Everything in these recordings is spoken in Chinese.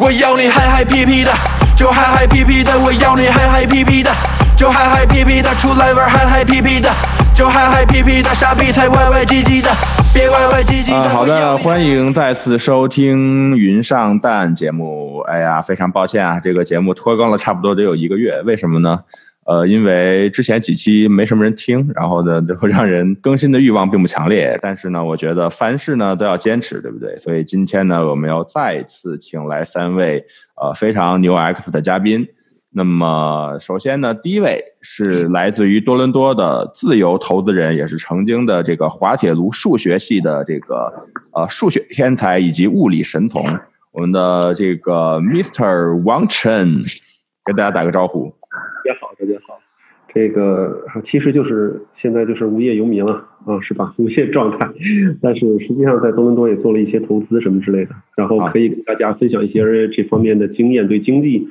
我要你嗨嗨皮皮的，就嗨嗨皮皮的，我要你嗨嗨皮皮的，就嗨嗨皮皮的，出来玩嗨嗨皮皮的，就嗨嗨皮皮的，傻逼才歪歪唧唧的，别歪歪唧唧的。啊，好的，欢迎再次收听《云上蛋》节目。哎呀，非常抱歉啊，这个节目拖更了差不多得有一个月，为什么呢？呃，因为之前几期没什么人听，然后呢，就会让人更新的欲望并不强烈。但是呢，我觉得凡事呢都要坚持，对不对？所以今天呢，我们要再次请来三位呃非常牛 X 的嘉宾。那么，首先呢，第一位是来自于多伦多的自由投资人，也是曾经的这个滑铁卢数学系的这个呃数学天才以及物理神童，我们的这个 Mr. 王晨，跟大家打个招呼。大家好，大家好。这个其实就是现在就是无业游民了啊，是吧？无业状态。但是实际上在多伦多也做了一些投资什么之类的，然后可以给大家分享一些这方面的经验，对经济，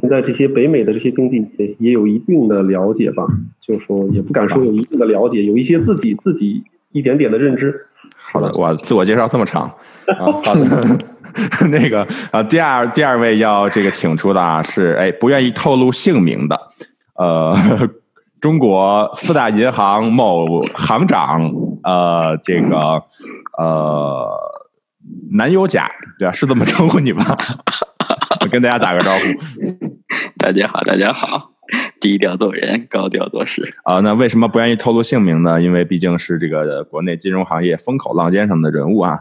现在这些北美的这些经济也也有一定的了解吧。就是说也不敢说有一定的了解，有一些自己自己一点点的认知。好的，我，自我介绍这么长啊，好的。那个啊，第二第二位要这个请出的啊是哎不愿意透露姓名的，呃，中国四大银行某行长，呃，这个呃男友甲，对吧？是这么称呼你吗？跟大家打个招呼大家好，大家好，低调做人，高调做事。啊、那为什么不愿意透露姓名呢？因为毕竟是这个国内金融行业风口浪尖上的人物啊。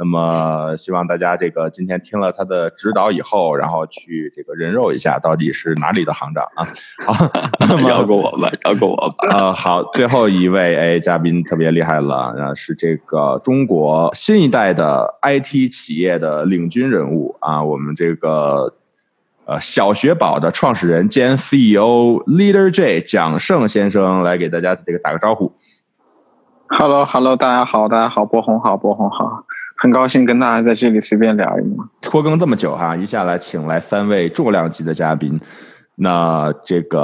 那么希望大家这个今天听了他的指导以后，然后去这个人肉一下到底是哪里的行长啊？好，那 过我吧，饶过我吧。呃，好，最后一位哎，嘉宾特别厉害了，啊，是这个中国新一代的 IT 企业的领军人物啊，我们这个呃小学宝的创始人兼 CEO Leader J 蒋胜先生来给大家这个打个招呼。Hello，Hello，大家好，大家好，波红好，波红好，很高兴跟大家在这里随便聊一聊。拖更这么久哈，一下来请来三位重量级的嘉宾。那这个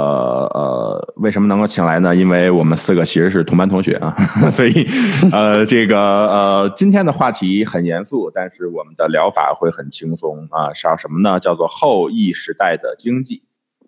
呃，为什么能够请来呢？因为我们四个其实是同班同学啊，所以呃，这个呃，今天的话题很严肃，但是我们的疗法会很轻松啊，是什么呢？叫做后疫时代的经济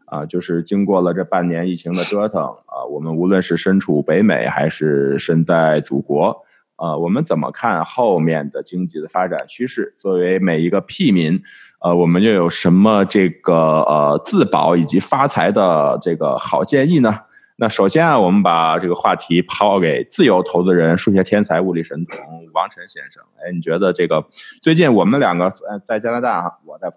啊，就是经过了这半年疫情的折腾啊，我们无论是身处北美还是身在祖国。啊，我们怎么看后面的经济的发展趋势？作为每一个屁民，呃，我们又有什么这个呃自保以及发财的这个好建议呢？那首先啊，我们把这个话题抛给自由投资人、数学天才、物理神童王晨先生。哎，你觉得这个最近我们两个呃在加拿大哈，我在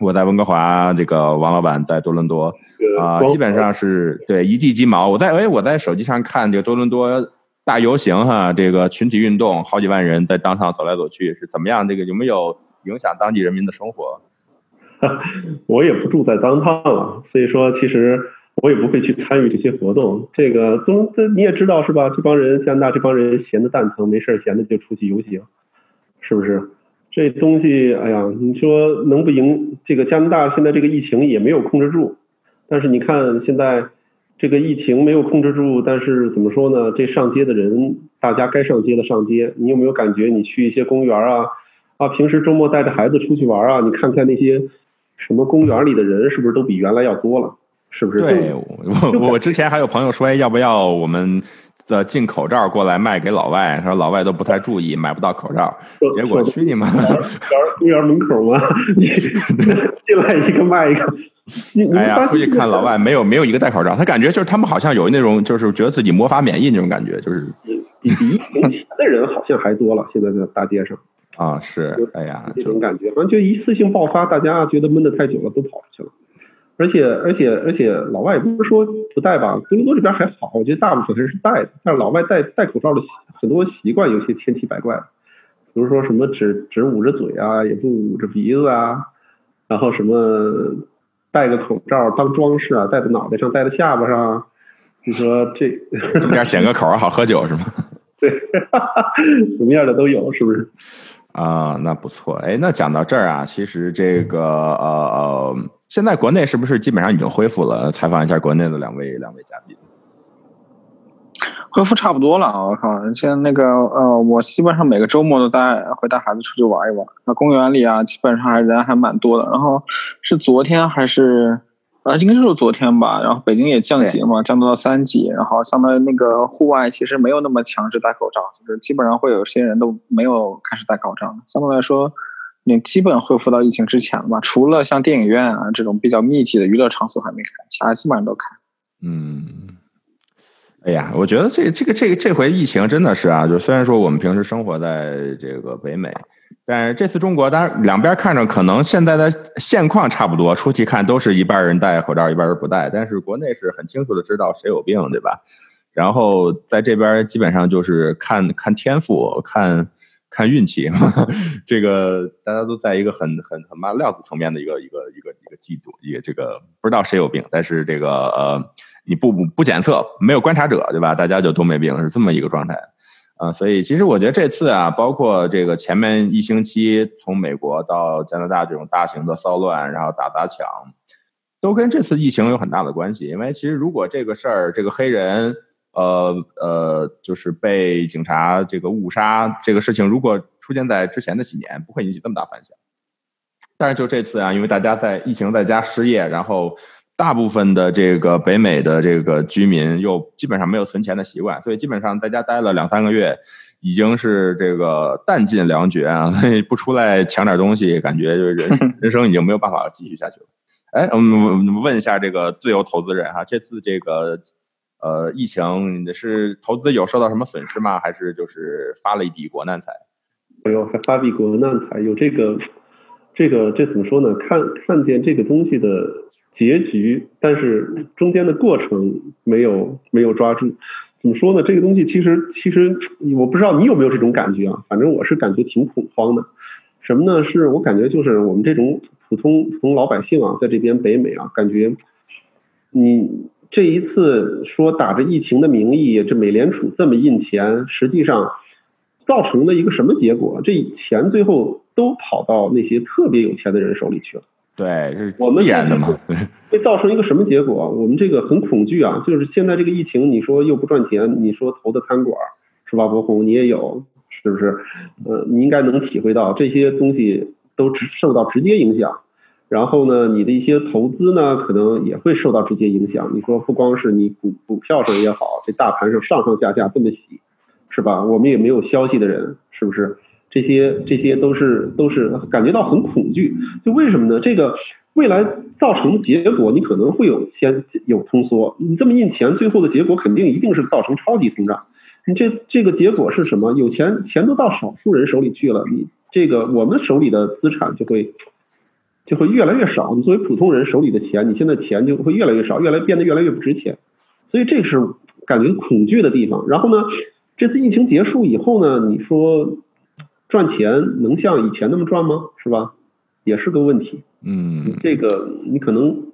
我在温哥华，这个王老板在多伦多啊、基本上是对一地鸡毛。我在哎我在手机上看这个多伦多。大游行哈，这个群体运动，好几万人在当上走来走去，是怎么样？这个有没有影响当地人民的生活？我也不住在当趟了，所以说其实我也不会去参与这些活动。这个中这你也知道是吧？这帮人加拿大这帮人闲的蛋疼，没事闲的就出去游行，是不是？这东西，哎呀，你说能不赢？这个加拿大现在这个疫情也没有控制住，但是你看现在这个疫情没有控制住，但是怎么说呢？这上街的人，大家该上街的上街。你有没有感觉？你去一些公园啊啊，平时周末带着孩子出去玩啊，你看看那些什么公园里的人，是不是都比原来要多了？是不是？对，我我之前还有朋友说，哎，要不要我们的进口罩过来卖给老外？他说老外都不太注意，买不到口罩。结果去你妈！公园门口吗，你 进来一个卖一个。哎呀，出去看老外，没有没有一个戴口罩，他感觉就是他们好像有那种就是觉得自己魔法免疫那种感觉，就是比比疫情前的人好像还多了。现在在大街上 啊，是，哎呀，这种感觉，反正就一次性爆发，大家觉得闷得太久了，都跑出去了。而且而且而且，老外也不是说不戴吧，多伦多这边还好，我觉得大部分人是戴的。但是老外戴戴口罩的很多习惯有些千奇百怪，比如说什么只只捂着嘴啊，也不捂着鼻子啊，然后什么戴个口罩当装饰啊，戴在脑袋上，戴在下巴上。你说这怎么样剪个口好喝酒是吗？对，什么样的都有，是不是？啊，那不错。哎，那讲到这儿啊，其实这个呃呃，现在国内是不是基本上已经恢复了？采访一下国内的两位两位嘉宾。恢复差不多了，我靠！现在那个呃，我基本上每个周末都带会带孩子出去玩一玩。那公园里啊，基本上还人还蛮多的。然后是昨天还是啊，应该就是昨天吧。然后北京也降级嘛，降到三级。然后相当于那个户外其实没有那么强制戴口罩，就是基本上会有些人都没有开始戴口罩。相对来说，你基本恢复到疫情之前了吧？除了像电影院啊这种比较密集的娱乐场所还没开，其他基本上都开。嗯。哎呀，我觉得这这个这个这回疫情真的是啊，就虽然说我们平时生活在这个北美，但是这次中国当然两边看着可能现在的现况差不多，出去看都是一半人戴口罩，一半人不戴，但是国内是很清楚的知道谁有病，对吧？然后在这边基本上就是看看天赋，看看运气，这个大家都在一个很很很慢料子层面的一个一个一个一个季度，也这个不知道谁有病，但是这个呃。你不不不检测，没有观察者，对吧？大家就都没病，是这么一个状态，啊，所以其实我觉得这次啊，包括这个前面一星期从美国到加拿大这种大型的骚乱，然后打砸抢，都跟这次疫情有很大的关系。因为其实如果这个事儿，这个黑人，呃呃，就是被警察这个误杀这个事情，如果出现在之前的几年，不会引起这么大反响。但是就这次啊，因为大家在疫情在家失业，然后。大部分的这个北美的这个居民又基本上没有存钱的习惯，所以基本上在家待了两三个月，已经是这个弹尽粮绝啊！所 以不出来抢点东西，感觉就是人 人生已经没有办法继续下去了。哎，我们问一下这个自由投资人哈，这次这个呃疫情是投资有受到什么损失吗？还是就是发了一笔国难财？哎呦，还发笔国难财？有这个这个这怎么说呢？看看见这个东西的。结局，但是中间的过程没有没有抓住，怎么说呢？这个东西其实其实我不知道你有没有这种感觉啊？反正我是感觉挺恐慌的。什么呢？是我感觉就是我们这种普通普通老百姓啊，在这边北美啊，感觉你这一次说打着疫情的名义，这美联储这么印钱，实际上造成了一个什么结果？这钱最后都跑到那些特别有钱的人手里去了。对，是我们演的嘛？会造成一个什么结果？我们这个很恐惧啊！就是现在这个疫情，你说又不赚钱，你说投的餐馆是吧？博红你也有，是不是？呃，你应该能体会到这些东西都直受到直接影响。然后呢，你的一些投资呢，可能也会受到直接影响。你说不光是你股股票上也好，这大盘上上上下下这么洗，是吧？我们也没有消息的人，是不是？这些这些都是都是感觉到很恐惧，就为什么呢？这个未来造成的结果，你可能会有先有通缩，你这么印钱，最后的结果肯定一定是造成超级通胀。你这这个结果是什么？有钱钱都到少数人手里去了，你这个我们手里的资产就会就会越来越少。你作为普通人手里的钱，你现在钱就会越来越少，越来变得越来越不值钱。所以这是感觉恐惧的地方。然后呢，这次疫情结束以后呢，你说。赚钱能像以前那么赚吗？是吧？也是个问题。嗯，这个你可能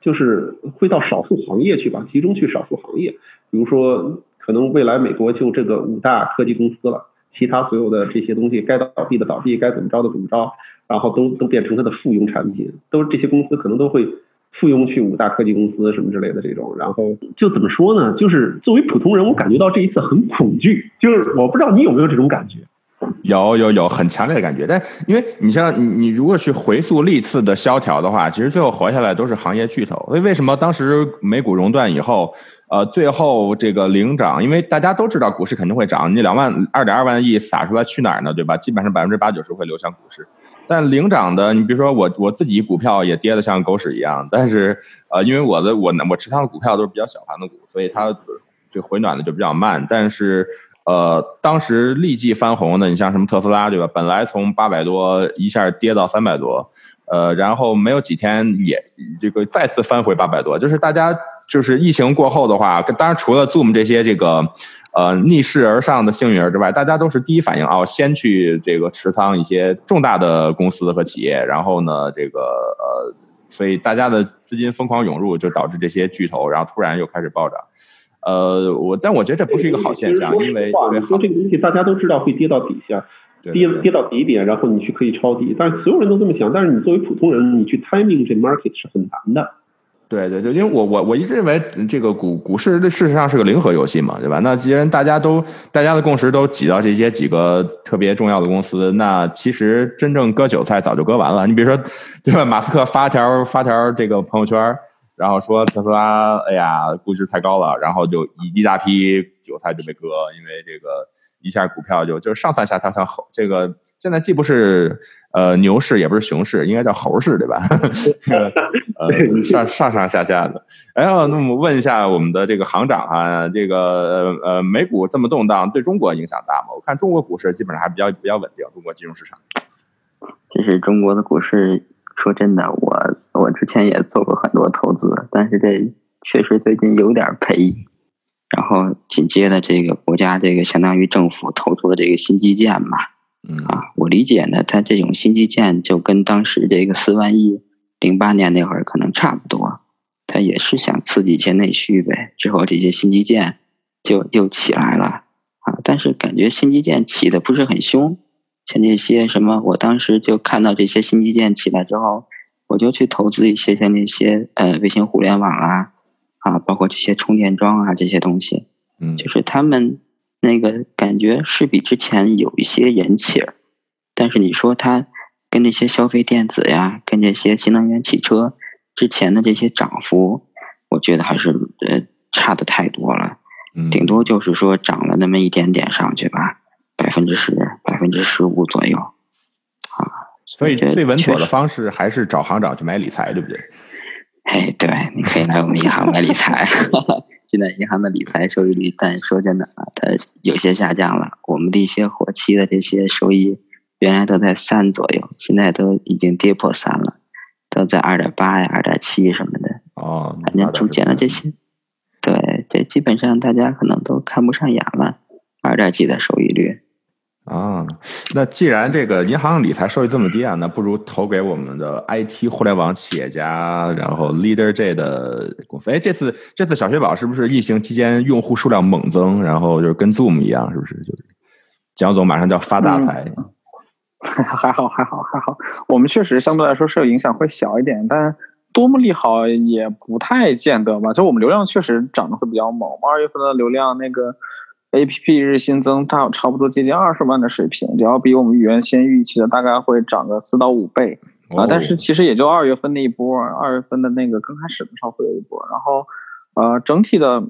就是会到少数行业去吧，集中去少数行业。比如说，可能未来美国就这个五大科技公司了，其他所有的这些东西该倒闭的倒闭，该怎么着的怎么着，然后都都变成它的附庸产品，都这些公司可能都会附庸去五大科技公司什么之类的这种。然后就怎么说呢？就是作为普通人，我感觉到这一次很恐惧。就是我不知道你有没有这种感觉。有有有很强烈的感觉，但因为你像你你如果去回溯历次的萧条的话，其实最后活下来都是行业巨头。所以为什么当时美股熔断以后，呃，最后这个领涨？因为大家都知道股市肯定会涨，你两万二点二万亿撒出来去哪儿呢？对吧？基本上百分之八九十会流向股市。但领涨的，你比如说我我自己股票也跌得像狗屎一样，但是呃，因为我的我我持仓的股票都是比较小盘的股，所以它这回暖的就比较慢，但是。呃，当时立即翻红的，你像什么特斯拉，对吧？本来从八百多一下跌到三百多，呃，然后没有几天也这个再次翻回八百多。就是大家就是疫情过后的话，当然除了 Zoom 这些这个呃逆势而上的幸运儿之外，大家都是第一反应哦，先去这个持仓一些重大的公司和企业，然后呢，这个呃，所以大家的资金疯狂涌入，就导致这些巨头，然后突然又开始暴涨。呃，我但我觉得这不是一个好现象，因为你说这个东西大家都知道会跌到底下，跌跌到底点，然后你去可以抄底，但是所有人都这么想，但是你作为普通人，你去 timing 这 market 是很难的，对对对，因为我我我一直认为这个股股市事实上是个零和游戏嘛，对吧？那既然大家都大家的共识都挤到这些几个特别重要的公司，那其实真正割韭菜早就割完了。你比如说，对吧？马斯克发条发条这个朋友圈，然后说特斯拉，哎呀，估值太高了，然后就一一大批韭菜就被割，因为这个一下股票就就上蹿下跳像猴，这个现在既不是。呃，牛市也不是熊市，应该叫猴市，对吧？这个呃，上上上下下的。哎呀，那么问一下我们的这个行长啊，这个呃，美股这么动荡，对中国影响大吗？我看中国股市基本上还比较比较稳定，中国金融市场。其实中国的股市，说真的，我我之前也做过很多投资，但是这确实最近有点赔。然后紧接着这个国家这个相当于政府投出了这个新基建嘛。啊，我理解呢，它这种新基建就跟当时这个四万亿零八年那会儿可能差不多，它也是想刺激一些内需呗。之后这些新基建就又起来了啊，但是感觉新基建起的不是很凶，像那些什么，我当时就看到这些新基建起来之后，我就去投资一些像那些呃卫星互联网啊啊，包括这些充电桩啊这些东西，嗯，就是他们。那个感觉是比之前有一些人气儿，但是你说它跟那些消费电子呀，跟这些新能源汽车之前的这些涨幅，我觉得还是呃差的太多了。顶多就是说涨了那么一点点上去吧，百分之十、百分之十五左右。啊，所以最稳妥的方式还是找行长去买理财，对不对？哎，对，你可以来我们银行买理财。现在银行的理财收益率，但说真的啊，它有些下降了。我们的一些活期的这些收益，原来都在三左右，现在都已经跌破三了，都在二点八呀、二点七什么的。哦，反正逐渐的这些，对，这基本上大家可能都看不上眼了，二点几的收益率。啊，那既然这个银行理财收益这么低啊，那不如投给我们的 IT 互联网企业家，然后 Leader J 的公司。哎，这次这次小雪宝是不是疫情期间用户数量猛增？然后就是跟 Zoom 一样，是不是？就是蒋总马上就要发大财。还好还好还好，我们确实相对来说受影响会小一点，但多么利好也不太见得吧。就我们流量确实涨得会比较猛，二月份的流量那个。A P P 日新增大差不多接近二十万的水平，也要比我们原先预期的大概会涨个四到五倍啊。但是其实也就二月份那一波，二月份的那个刚开始的时候会有一波，然后呃整体的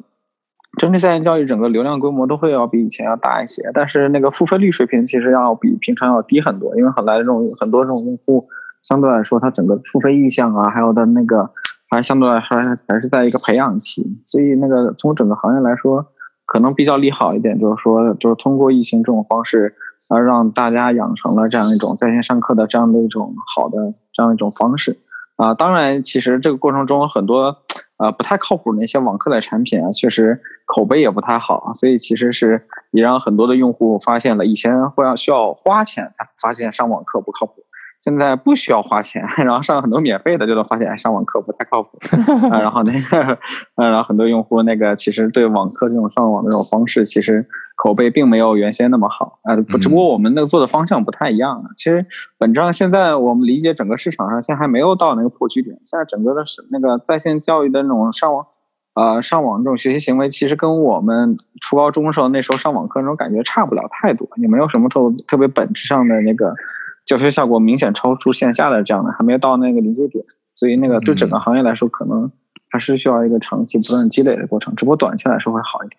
整体在线教育整个流量规模都会要比以前要大一些，但是那个付费率水平其实要比平常要低很多，因为很来这种很多这种用户相对来说它整个付费意向啊，还有它那个还相对来说还是在一个培养期，所以那个从整个行业来说。可能比较利好一点，就是说，就是通过疫情这种方式，啊，让大家养成了这样一种在线上课的这样的一种好的这样一种方式，啊，当然，其实这个过程中很多，呃，不太靠谱的那些网课的产品啊，确实口碑也不太好，所以其实是也让很多的用户发现了以前会要需要花钱才发现上网课不靠谱。现在不需要花钱，然后上很多免费的，就能发现上网课不太靠谱。啊，然后那个，然后很多用户那个其实对网课这种上网的这种方式，其实口碑并没有原先那么好。啊，不，只不过我们那个做的方向不太一样。其实本质上现在我们理解整个市场上现在还没有到那个破局点。现在整个的是那个在线教育的那种上网，呃，上网这种学习行为，其实跟我们初高中时候那时候上网课那种感觉差不了太多，也没有什么特特别本质上的那个。教学效果明显超出线下的这样的，还没到那个临界点，所以那个对整个行业来说，可能还是需要一个长期不断积累的过程。只不过短期来说会好一点。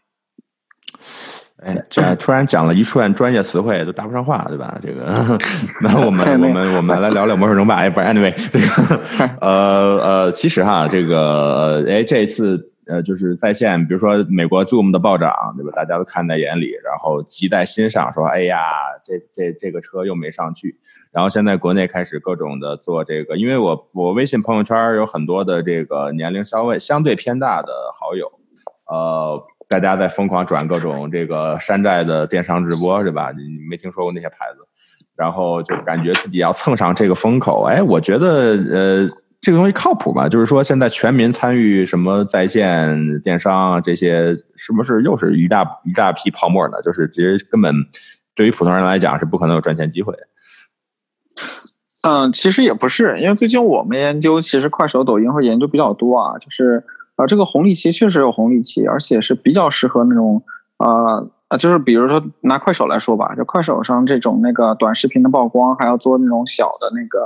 哎，这突然讲了一串专业词汇，都搭不上话，对吧？这个，那我们我们我们来聊聊魔兽争霸。哎，不是，anyway，这个，呃呃，其实哈，这个，哎，这一次。呃，就是在线，比如说美国 Zoom 的暴涨，对吧？大家都看在眼里，然后急在心上，说：“哎呀，这这这个车又没上去。”然后现在国内开始各种的做这个，因为我我微信朋友圈有很多的这个年龄稍微相对偏大的好友，呃，大家在疯狂转各种这个山寨的电商直播，对吧？你没听说过那些牌子，然后就感觉自己要蹭上这个风口。哎，我觉得呃。这个东西靠谱吗？就是说，现在全民参与什么在线电商啊，这些是不是又是一大一大批泡沫呢？就是其实根本对于普通人来讲是不可能有赚钱机会。嗯，其实也不是，因为最近我们研究，其实快手、抖音会研究比较多啊，就是呃，这个红利期确实有红利期，而且是比较适合那种呃呃，就是比如说拿快手来说吧，就快手上这种那个短视频的曝光，还要做那种小的那个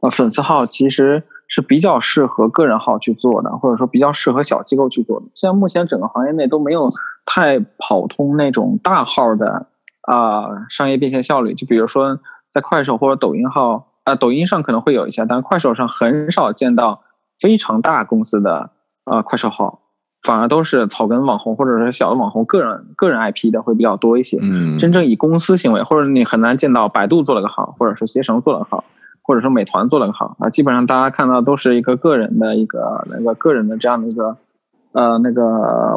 呃粉丝号，其实是比较适合个人号去做的，或者说比较适合小机构去做的。现在目前整个行业内都没有太跑通那种大号的啊商业变现效率，就比如说在快手或者抖音号。啊，抖音上可能会有一些，但是快手上很少见到非常大公司的呃快手号，反而都是草根网红或者是小的网红个人个人 IP 的会比较多一些。嗯，真正以公司行为，或者你很难见到百度做了个号，或者是携程做了个号，或者说美团做了个号啊，基本上大家看到都是一个个人的一个那个个人的这样的一个呃那个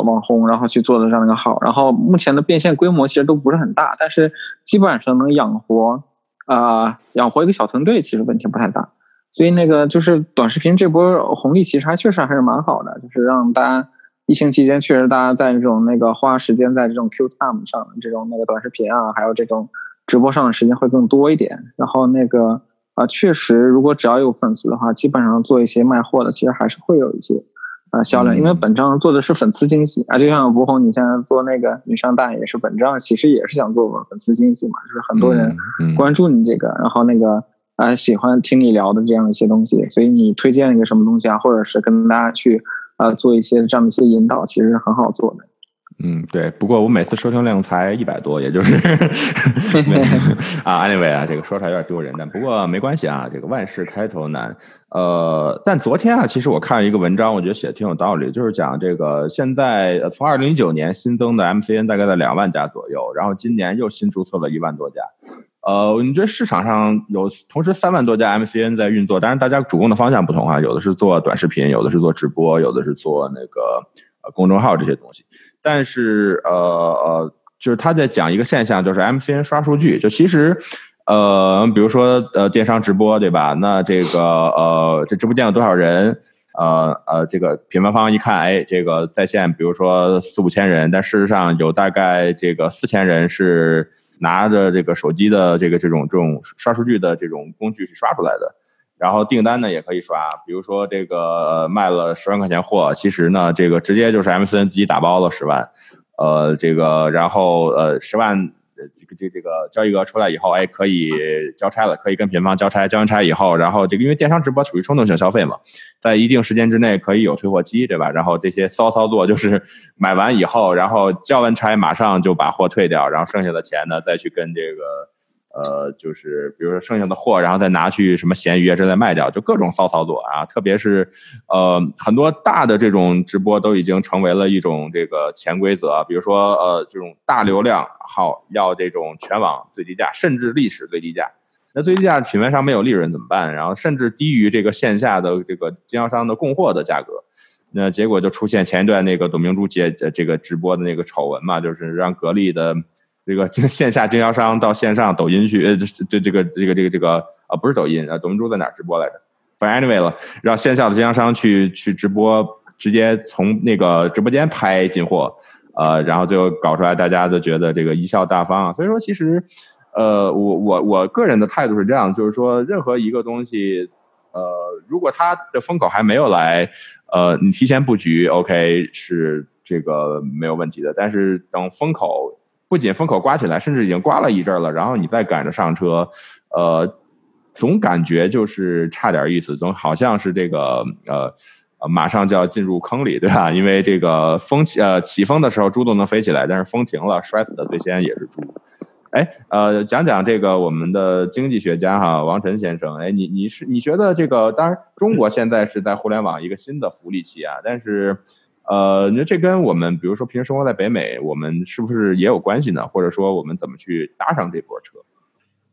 网红，然后去做的这样一个号，然后目前的变现规模其实都不是很大，但是基本上能养活。啊，养活一个小团队其实问题不太大，所以那个就是短视频这波红利其实还确实还是蛮好的，就是让大家疫情期间确实大家在这种那个花时间在这种 Q time 上这种那个短视频啊，还有这种直播上的时间会更多一点。然后那个啊，确实如果只要有粉丝的话，基本上做一些卖货的，其实还是会有一些。啊，销量，因为本账做的是粉丝经济啊，就像吴红，你现在做那个女上大也是本账，其实也是想做粉丝经济嘛，就是很多人关注你这个，然后那个啊喜欢听你聊的这样一些东西，所以你推荐一个什么东西啊，或者是跟大家去啊做一些这样的一些引导，其实是很好做的。嗯，对。不过我每次收听量才一百多，也就是 啊，anyway 啊，这个说出来有点丢人但。不过没关系啊，这个万事开头难。呃，但昨天啊，其实我看了一个文章，我觉得写的挺有道理，就是讲这个现在从二零一九年新增的 MCN 大概在两万家左右，然后今年又新注册了一万多家。呃，你觉得市场上有同时三万多家 MCN 在运作，当然大家主攻的方向不同啊，有的是做短视频，有的是做直播，有的是做那个呃公众号这些东西。但是呃呃，就是他在讲一个现象，就是 MCN 刷数据。就其实，呃，比如说呃电商直播对吧？那这个呃这直播间有多少人？呃呃，这个品牌方一看，哎，这个在线比如说四五千人，但事实上有大概这个四千人是拿着这个手机的这个这种这种刷数据的这种工具去刷出来的。然后订单呢也可以刷，比如说这个卖了十万块钱货，其实呢这个直接就是 MCN 自己打包了十万，呃，这个然后呃十万这个这这个交易额出来以后，哎可以交差了，可以跟品方交差，交完差以后，然后这个因为电商直播属于冲动性消费嘛，在一定时间之内可以有退货期，对吧？然后这些骚操作就是 买完以后，然后交完差马上就把货退掉，然后剩下的钱呢再去跟这个。呃，就是比如说剩下的货，然后再拿去什么闲鱼啊之类卖掉，就各种骚操作啊。特别是呃，很多大的这种直播都已经成为了一种这个潜规则。比如说呃，这种大流量号要这种全网最低价，甚至历史最低价。那最低价品牌商没有利润怎么办？然后甚至低于这个线下的这个经销商的供货的价格。那结果就出现前一段那个董明珠接这个直播的那个丑闻嘛，就是让格力的。这个经线下经销商到线上抖音去，呃，这这这个这个这个这个啊，不是抖音啊，董明珠在哪直播来着？反正 anyway 了，让线下的经销商去去直播，直接从那个直播间拍进货，呃，然后最后搞出来，大家都觉得这个贻笑大方啊。所以说，其实，呃，我我我个人的态度是这样，就是说，任何一个东西，呃，如果它的风口还没有来，呃，你提前布局，OK 是这个没有问题的。但是等风口。不仅风口刮起来，甚至已经刮了一阵了，然后你再赶着上车，呃，总感觉就是差点意思，总好像是这个呃，马上就要进入坑里，对吧？因为这个风起呃起风的时候猪都能飞起来，但是风停了，摔死的最先也是猪。哎，呃，讲讲这个我们的经济学家哈，王晨先生，哎，你你是你觉得这个？当然，中国现在是在互联网一个新的福利期啊，但是。呃，你说这跟我们，比如说平时生活在北美，我们是不是也有关系呢？或者说，我们怎么去搭上这波车？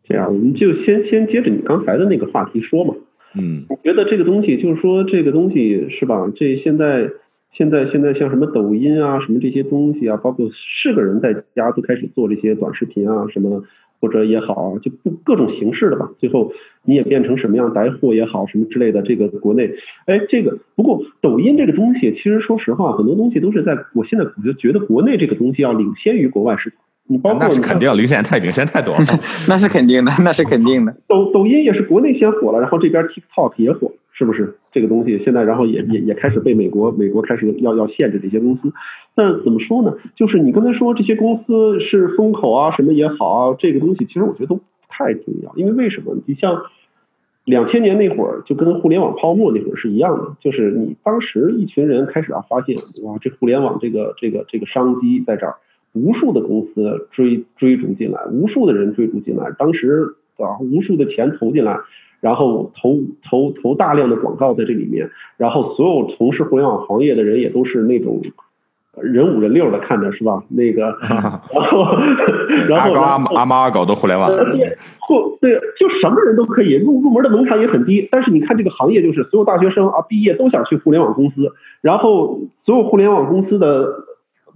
这样，我们就先先接着你刚才的那个话题说嘛。嗯，我觉得这个东西就是说，这个东西是吧？这现在现在现在像什么抖音啊，什么这些东西啊，包括是个人在家都开始做这些短视频啊，什么。或者也好，就不各种形式的吧。最后你也变成什么样带货也好，什么之类的。这个国内，哎，这个不过抖音这个东西，其实说实话，很多东西都是在我现在我就觉得国内这个东西要领先于国外市场。你包括那是肯定，领先太领先太多了。那是肯定的，那是肯定的。抖抖音也是国内先火了，然后这边 TikTok 也火，是不是？这个东西现在然后也也也开始被美国美国开始要要限制这些公司。那怎么说呢？就是你刚才说这些公司是风口啊，什么也好啊，这个东西其实我觉得都不太重要，因为为什么？你像两千年那会儿，就跟互联网泡沫那会儿是一样的，就是你当时一群人开始啊发现，哇，这互联网这个这个这个商机在这儿，无数的公司追追逐进来，无数的人追逐进来，当时啊无数的钱投进来，然后投投投大量的广告在这里面，然后所有从事互联网行业的人也都是那种人五人六的看着是吧？那个，然后然后阿高阿然后阿猫阿狗都互联网呃，对，或对，就什么人都可以入入门的门槛也很低，但是你看这个行业，就是所有大学生啊毕业都想去互联网公司，然后所有互联网公司的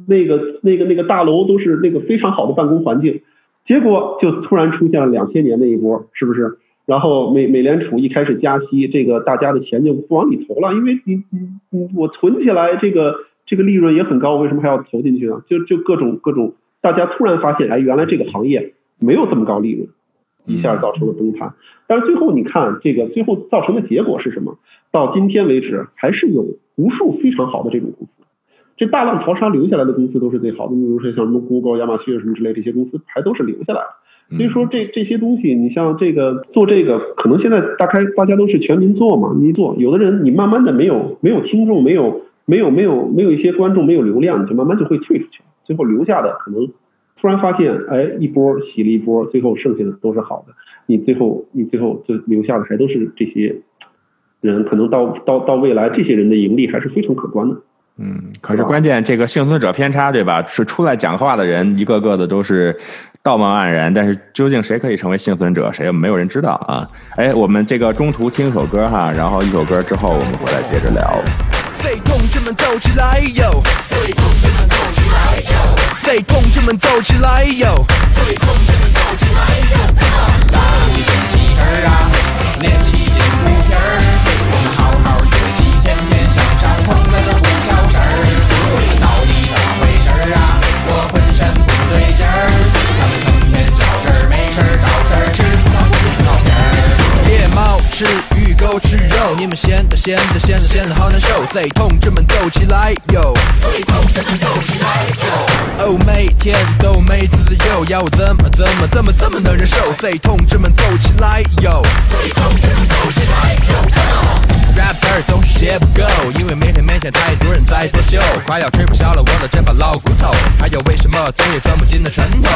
那个那个那个大楼都是那个非常好的办公环境，结果就突然出现了两千年那一波，是不是？然后美美联储一开始加息，这个大家的钱就不往里投了，因为你你你我存起来这个这个利润也很高，为什么还要投进去呢？就就各种各种，大家突然发现，哎，原来这个行业没有这么高利润，一下造成了崩盘。但是最后你看，这个最后造成的结果是什么？到今天为止，还是有无数非常好的这种公司。这大浪淘沙留下来的公司都是最好的，比如说像什么 Google、亚马逊什么之类这些公司，还都是留下来了。所以说这这些东西，你像这个做这个，可能现在大概大家都是全民做嘛，你做，有的人你慢慢的没有没有听众，没有没有没有没有一些观众，没有流量，你就慢慢就会退出去，最后留下的可能突然发现，哎，一波洗了一波，最后剩下的都是好的，你最后你最后就留下的还都是这些人，可能到到到未来，这些人的盈利还是非常可观的。嗯，可是关键这个幸存者偏差，对吧？是出来讲话的人，一个个的都是道貌岸然，但是究竟谁可以成为幸存者，谁没有人知道啊？哎，我们这个中途听一首歌哈，然后一首歌之后我们回来接着聊。废同志们走起来哟！废同志们走起来哟！废同志们走起来哟！废同志们走起来哟！打起身体儿啊，练起筋骨皮儿，吃鱼，狗吃肉，你们闲的闲的闲的闲的好难受。废同志们走起来哟！废同志们走起来哟！哦，每天都没自由，要我怎么怎么怎么怎么能忍受？废同志们走起来哟！废同志们走起来哟 rapper 总是写不够，因为每天每天太多人在作秀，快要吃不消了我的这把老骨头。还有为什么总也钻不进的拳头？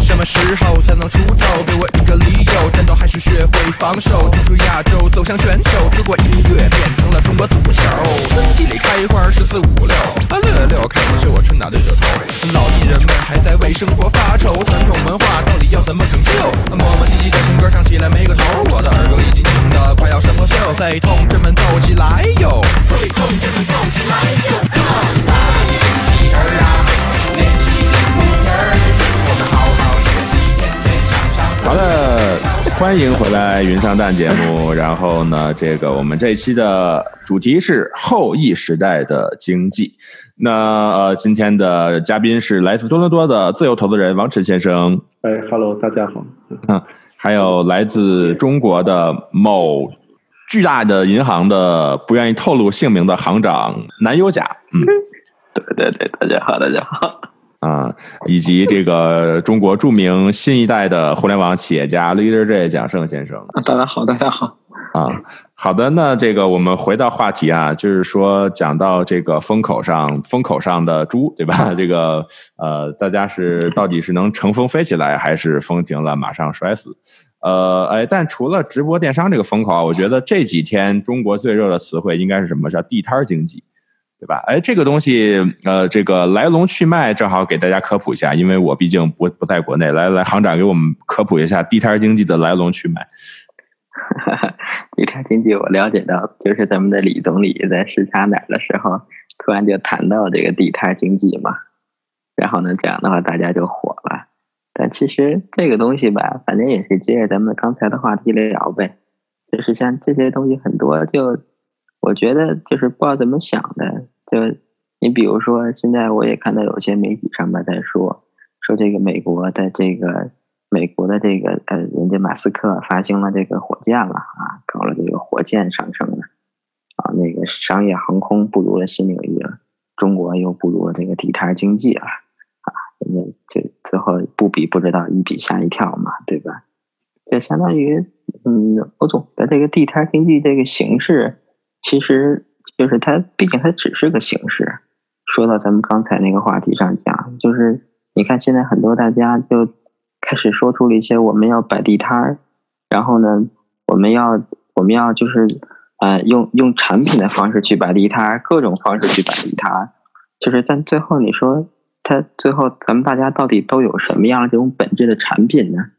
什么时候才能出头？给我一个理由，战斗还是学会防守。走出亚洲，走向全球，中国音乐变成了中国足球。春季里开花十四五六，啊六六开始是我春打对着头。老艺人们还在为生活发愁，传统文化到底要怎么拯救？磨磨唧唧的情歌唱起来没个头，我的耳朵已经听得快要上了锈。废同志们走起来哟！们走起来哟！好好学习，天天向上。好的，欢迎回来云上蛋节目。然后呢，这个我们这一期的主题是后疫时代的经济。那呃，今天的嘉宾是来自多伦多的自由投资人王晨先生，哎，Hello，大家好。还有来自中国的某巨大的银行的不愿意透露姓名的行长南优甲，嗯 对对对，大家好，大家好。啊，以及这个中国著名新一代的互联网企业家 Leader J 蒋胜先生。啊大家好，大家好。啊，好的，那这个我们回到话题啊，就是说讲到这个风口上，风口上的猪，对吧？这个呃，大家是到底是能乘风飞起来，还是风停了马上摔死？呃，哎，但除了直播电商这个风口啊，我觉得这几天中国最热的词汇应该是什么？叫地摊儿经济，对吧？哎，这个东西，呃，这个来龙去脉正好给大家科普一下，因为我毕竟不不在国内。来来，行长给我们科普一下地摊儿经济的来龙去脉。地摊经济我了解到，就是咱们的李总理在视察哪儿的时候，突然就谈到这个地摊经济嘛，然后呢，这样的话大家就火了。但其实这个东西吧，反正也是接着咱们刚才的话题聊呗，就是像这些东西很多就，我觉得就是不知道怎么想的，就你比如说现在我也看到有些媒体上面在说，说这个美国的这个美国的这个呃，人家马斯克发行了这个火箭了啊，搞了这个火箭上升了啊，那个商业航空步入了新领域了，中国又步入了这个地摊经济了啊，人家就最后不比不知道，一比吓一跳嘛，对吧？就相当于嗯，欧总的这个地摊经济这个形式，其实就是它，毕竟它只是个形式。说到咱们刚才那个话题上讲，就是你看现在很多大家就开始说出了一些我们要摆地摊，然后呢，我们要我们要就是呃用用产品的方式去摆地摊，各种方式去摆地摊，就是但最后你说他最后咱们大家到底都有什么样这种本质的产品呢？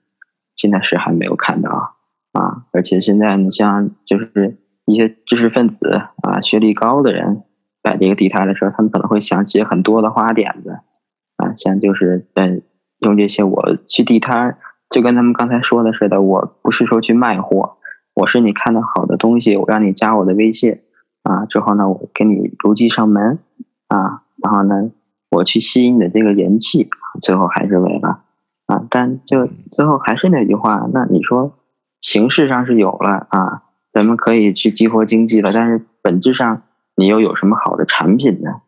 现在是还没有看到啊，而且现在你像就是一些知识分子啊，学历高的人。摆这个地摊的时候，他们可能会想起很多的花点子，啊，像就是在用这些。我去地摊就跟他们刚才说的似的，我不是说去卖货，我是你看到好的东西，我让你加我的微信，啊，之后呢，我给你邮寄上门，啊，然后呢，我去吸引你的这个人气，最后还是没了，啊，但就最后还是那句话，那你说形式上是有了啊，咱们可以去激活经济了，但是本质上。你又有什么好的产品呢？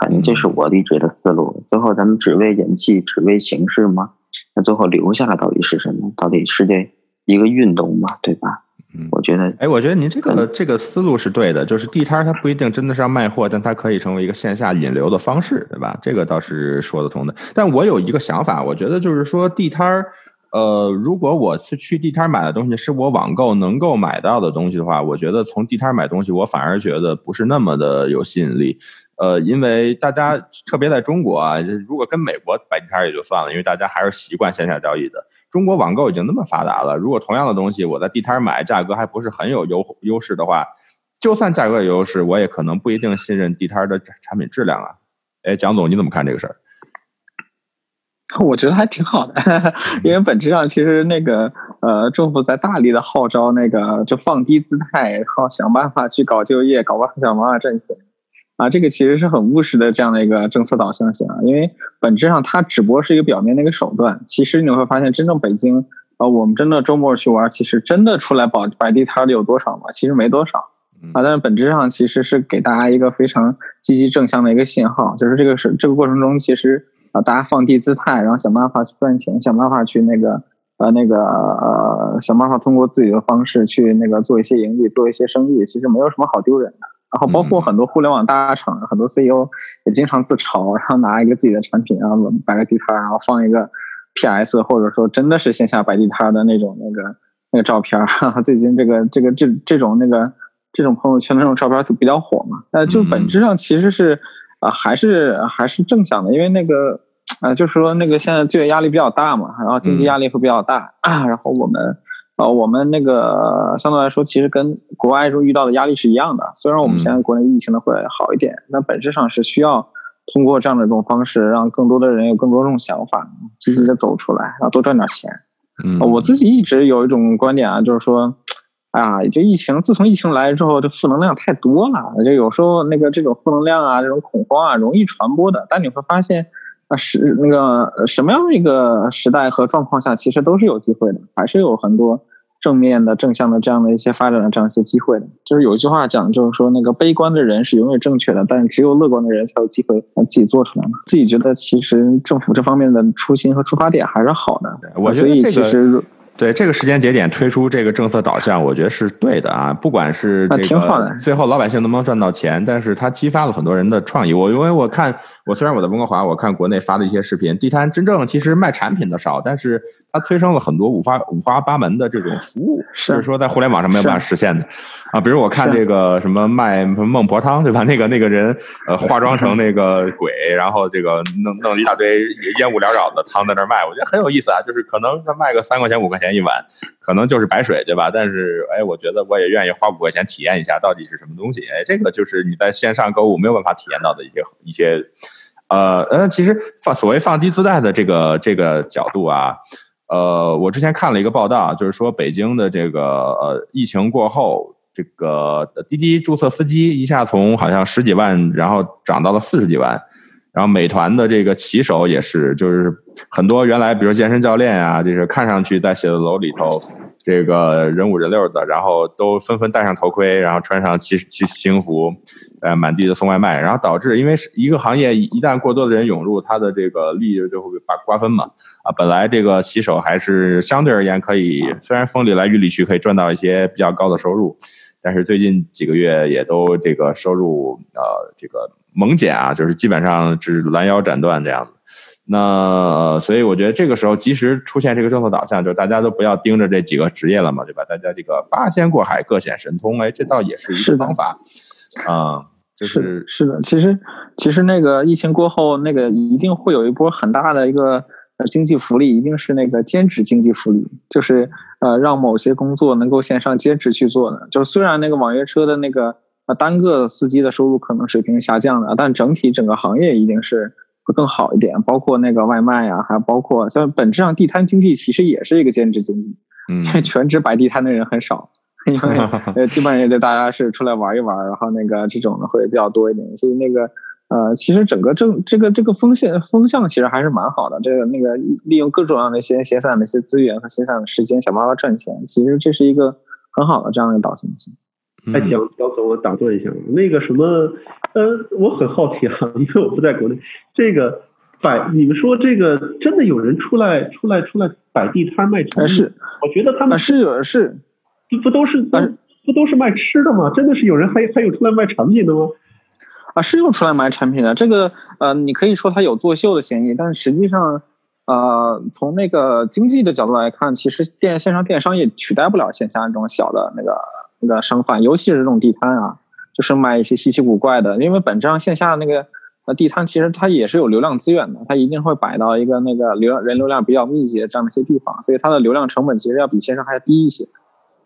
反正这是我一直的思路。最后咱们只为人气，只为形式吗？那最后留下来到底是什么？到底是这一个运动吗？对吧？嗯，我觉得，哎，我觉得您这个这个思路是对的。就是地摊它不一定真的是要卖货，但它可以成为一个线下引流的方式，对吧？这个倒是说得通的。但我有一个想法，我觉得就是说地摊儿。呃，如果我是去地摊买的东西是我网购能够买到的东西的话，我觉得从地摊买东西，我反而觉得不是那么的有吸引力。呃，因为大家特别在中国啊，如果跟美国摆地摊也就算了，因为大家还是习惯线下交易的。中国网购已经那么发达了，如果同样的东西我在地摊买，价格还不是很有优优势的话，就算价格有优势，我也可能不一定信任地摊的产品质量啊。哎，蒋总，你怎么看这个事儿？我觉得还挺好的，因为本质上其实那个呃，政府在大力的号召那个就放低姿态，好想办法去搞就业，搞办法想办法挣钱啊，这个其实是很务实的这样的一个政策导向性啊。因为本质上它只不过是一个表面的一个手段，其实你会发现，真正北京啊，我们真的周末去玩，其实真的出来摆摆地摊的有多少吗？其实没多少啊。但是本质上其实是给大家一个非常积极正向的一个信号，就是这个是这个过程中其实。啊，大家放低姿态，然后想办法去赚钱，想办法去那个呃那个呃想办法通过自己的方式去那个做一些盈利，做一些生意，其实没有什么好丢人的。然后包括很多互联网大厂，很多 CEO 也经常自嘲，然后拿一个自己的产品，然后摆个地摊，然后放一个 PS，或者说真的是线下摆地摊的那种那个那个照片。最近这个这个这这种那个这种朋友圈的那种照片就比较火嘛。呃，就本质上其实是啊还是还是正向的，因为那个。啊，就是说那个现在就业压力比较大嘛，然后经济压力会比较大啊，然后我们，呃，我们那个相对来说，其实跟国外中遇到的压力是一样的。虽然我们现在国内疫情的会好一点，但本质上是需要通过这样的一种方式，让更多的人有更多这种想法，积极的走出来，然后多赚点钱。嗯，我自己一直有一种观点啊，就是说，啊，这疫情自从疫情来之后，这负能量太多了，就有时候那个这种负能量啊，这种恐慌啊，容易传播的。但你会发现。啊，是那个什么样的一个时代和状况下，其实都是有机会的，还是有很多正面的、正向的这样的一些发展的这样一些机会的。就是有一句话讲，就是说那个悲观的人是永远正确的，但是只有乐观的人才有机会把自己做出来嘛。自己觉得其实政府这方面的初心和出发点还是好的。我觉得这个。对这个时间节点推出这个政策导向，我觉得是对的啊。不管是这个最后老百姓能不能赚到钱，但是它激发了很多人的创意。我因为我看，我虽然我在温哥华，我看国内发的一些视频，地摊真正其实卖产品的少，但是它催生了很多五花五花八门的这种服务，就是说在互联网上没有办法实现的啊。比如我看这个什么卖孟婆汤，对吧？那个那个人呃 化妆成那个鬼，然后这个弄弄一大堆烟雾缭绕的汤在那卖，我觉得很有意思啊。就是可能他卖个三块钱五块钱。一碗可能就是白水，对吧？但是，哎，我觉得我也愿意花五块钱体验一下到底是什么东西。哎，这个就是你在线上购物没有办法体验到的一些一些，呃，呃，其实放所谓放低姿态的这个这个角度啊，呃，我之前看了一个报道，就是说北京的这个呃疫情过后，这个滴滴注册司机一下从好像十几万，然后涨到了四十几万。然后美团的这个骑手也是，就是很多原来比如健身教练啊，就是看上去在写字楼里头这个人五人六的，然后都纷纷戴上头盔，然后穿上骑骑行服，呃，满地的送外卖，然后导致因为一个行业一旦过多的人涌入，它的这个利益就会把瓜分嘛。啊，本来这个骑手还是相对而言可以，虽然风里来雨里去，可以赚到一些比较高的收入，但是最近几个月也都这个收入呃这个。猛减啊，就是基本上是拦腰斩断这样子。那所以我觉得这个时候及时出现这个政策导向，就大家都不要盯着这几个职业了嘛，对吧？大家这个八仙过海，各显神通，哎，这倒也是一个方法。啊，就是是的，其实其实那个疫情过后，那个一定会有一波很大的一个经济福利，一定是那个兼职经济福利，就是呃让某些工作能够线上兼职去做的。就是虽然那个网约车的那个。啊，单个司机的收入可能水平下降了，但整体整个行业一定是会更好一点。包括那个外卖呀，还包括像本质上地摊经济其实也是一个兼职经济，嗯，因为全职摆地摊的人很少，因为呃基本上也得大家是出来玩一玩，然后那个这种的会比较多一点。所以那个呃，其实整个正这个这个风向风向其实还是蛮好的。这个那个利用各种各样的一些闲散的一些资源和闲散的时间想办法赚钱，其实这是一个很好的这样的一个导向性。哎，蒋蒋总，我打断一下，那个什么，呃，我很好奇啊，因为我不在国内，这个摆，你们说这个真的有人出来出来出来摆地摊卖产品？是，我觉得他们是有是，不不都是不不都是卖吃的吗？真的是有人还还有出来卖产品的吗？啊，是用出来卖产品的，这个呃，你可以说它有作秀的嫌疑，但是实际上，呃，从那个经济的角度来看，其实电线上电商也取代不了线下这种小的那个。那个商贩，尤其是这种地摊啊，就是卖一些稀奇古怪的。因为本质上线下的那个呃地摊，其实它也是有流量资源的，它一定会摆到一个那个流人流量比较密集的这样的一些地方，所以它的流量成本其实要比线上还要低一些。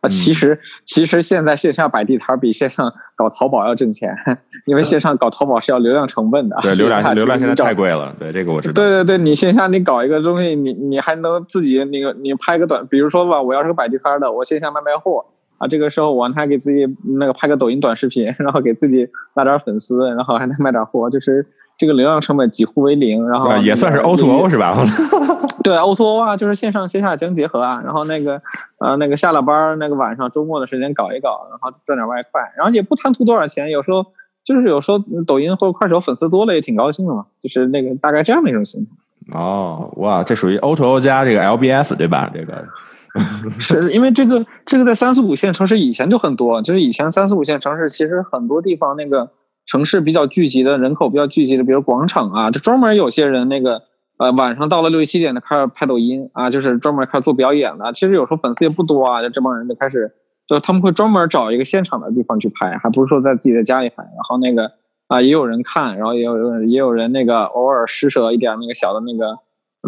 啊，其实其实现在线下摆地摊比线上搞淘宝要挣钱，因为线上搞淘宝是要流量成本的。对，流量流量现在太贵了。对，这个我知道。对对对，你线下你搞一个东西，你你还能自己那个你拍个短，比如说吧，我要是个摆地摊的，我线下卖卖货。啊，这个时候我还给自己那个拍个抖音短视频，然后给自己拉点粉丝，然后还能卖点货，就是这个流量成本几乎为零，然后也算是 O to O 是吧？对，O to O 啊，就是线上线下相结合啊。然后那个呃那个下了班那个晚上周末的时间搞一搞，然后赚点外快，然后也不贪图多少钱，有时候就是有时候抖音或者快手粉丝多了也挺高兴的嘛，就是那个大概这样的一种心态。哦，哇，这属于 O to O 加这个 LBS 对吧？这个。是因为这个，这个在三四五线城市以前就很多，就是以前三四五线城市其实很多地方那个城市比较聚集的人口比较聚集的，比如广场啊，就专门有些人那个呃晚上到了六七点的开始拍抖音啊，就是专门开始做表演的。其实有时候粉丝也不多啊，就这帮人就开始，就他们会专门找一个现场的地方去拍，还不是说在自己的家里拍。然后那个啊也有人看，然后也有也有人那个偶尔施舍一点那个小的那个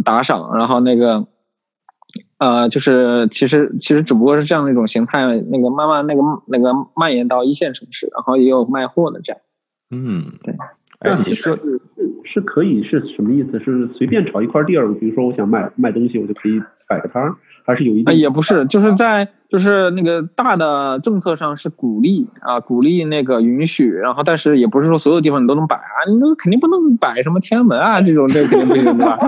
打赏，然后那个。呃，就是其实其实只不过是这样的一种形态，那个慢慢那个那个蔓延到一线城市，然后也有卖货的这样。嗯，对。哎，你说是是可以是什么意思？是随便找一块地儿，比如说我想卖卖东西，我就可以摆个摊儿，还是有一？也不是，就是在就是那个大的政策上是鼓励啊，鼓励那个允许，然后但是也不是说所有地方你都能摆啊，你都肯定不能摆什么天安门啊这种，这肯定不行对吧？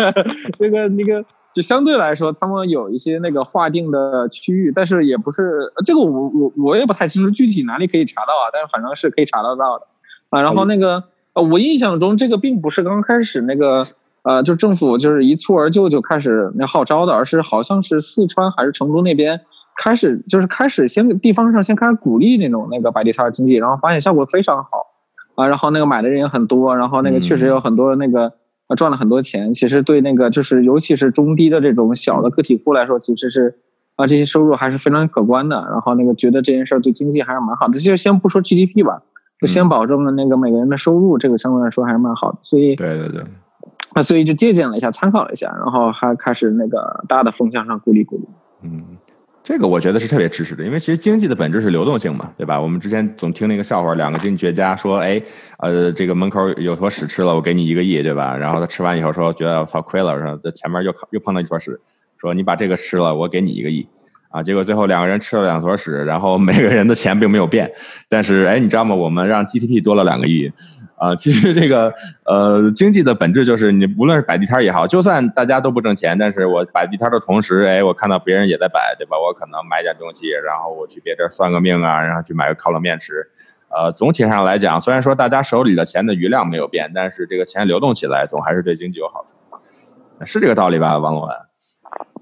这个那个。就相对来说，他们有一些那个划定的区域，但是也不是这个，我我我也不太清楚具体哪里可以查到啊，但是反正是可以查得到的啊。然后那个呃，我印象中这个并不是刚开始那个呃，就政府就是一蹴而就就开始那号召的，而是好像是四川还是成都那边开始就是开始先地方上先开始鼓励那种那个摆地摊经济，然后发现效果非常好啊，然后那个买的人也很多，然后那个确实有很多那个。啊，赚了很多钱，其实对那个就是，尤其是中低的这种小的个体户来说，其实是啊，这些收入还是非常可观的。然后那个觉得这件事儿对经济还是蛮好的。就先不说 GDP 吧，就先保证了那个每个人的收入，这个相对来说还是蛮好的。所以，对对对，啊，所以就借鉴了一下，参考了一下，然后还开始那个大的风向上鼓励鼓励。嗯。这个我觉得是特别支持的，因为其实经济的本质是流动性嘛，对吧？我们之前总听那个笑话，两个经济学家说，哎，呃，这个门口有坨屎吃了，我给你一个亿，对吧？然后他吃完以后说，觉得操亏了，说在前面又又碰到一坨屎，说你把这个吃了，我给你一个亿，啊，结果最后两个人吃了两坨屎，然后每个人的钱并没有变，但是哎，你知道吗？我们让 GDP 多了两个亿。啊，其实这个呃，经济的本质就是你无论是摆地摊也好，就算大家都不挣钱，但是我摆地摊的同时，哎，我看到别人也在摆，对吧？我可能买点东西，然后我去别这算个命啊，然后去买个烤冷面吃。呃，总体上来讲，虽然说大家手里的钱的余量没有变，但是这个钱流动起来，总还是对经济有好处，是这个道理吧，王总？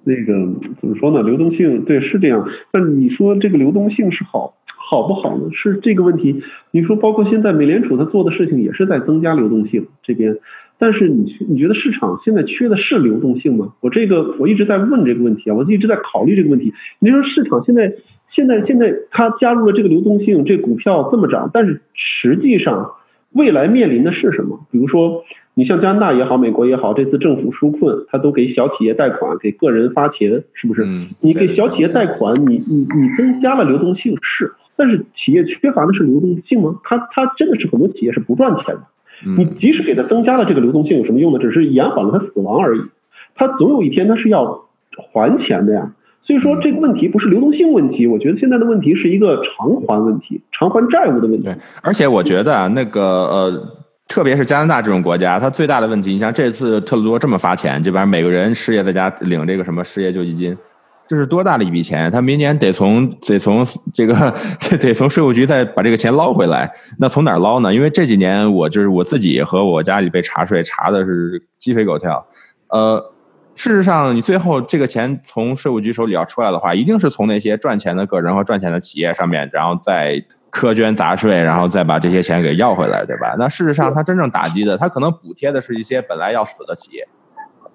那个怎么说呢？流动性对是这样，但你说这个流动性是好？好不好呢？是这个问题。你说，包括现在美联储它做的事情也是在增加流动性这边，但是你你觉得市场现在缺的是流动性吗？我这个我一直在问这个问题啊，我一直在考虑这个问题。你说市场现在现在现在它加入了这个流动性，这股票这么涨，但是实际上未来面临的是什么？比如说，你像加拿大也好，美国也好，这次政府纾困，他都给小企业贷款，给个人发钱，是不是？你给小企业贷款，你你你增加了流动性是。但是企业缺乏的是流动性吗？它它真的是很多企业是不赚钱的。你即使给它增加了这个流动性，有什么用呢？只是延缓了它死亡而已。它总有一天它是要还钱的呀。所以说这个问题不是流动性问题，我觉得现在的问题是一个偿还问题，偿还债务的问题。对，而且我觉得那个呃，特别是加拿大这种国家，它最大的问题，你像这次特鲁多这么发钱，这边每个人失业在家领这个什么失业救济金。这是多大的一笔钱？他明年得从得从这个 得从税务局再把这个钱捞回来。那从哪儿捞呢？因为这几年我就是我自己和我家里被查税查的是鸡飞狗跳。呃，事实上，你最后这个钱从税务局手里要出来的话，一定是从那些赚钱的个人和赚钱的企业上面，然后再苛捐杂税，然后再把这些钱给要回来，对吧？那事实上，他真正打击的，他可能补贴的是一些本来要死的企业。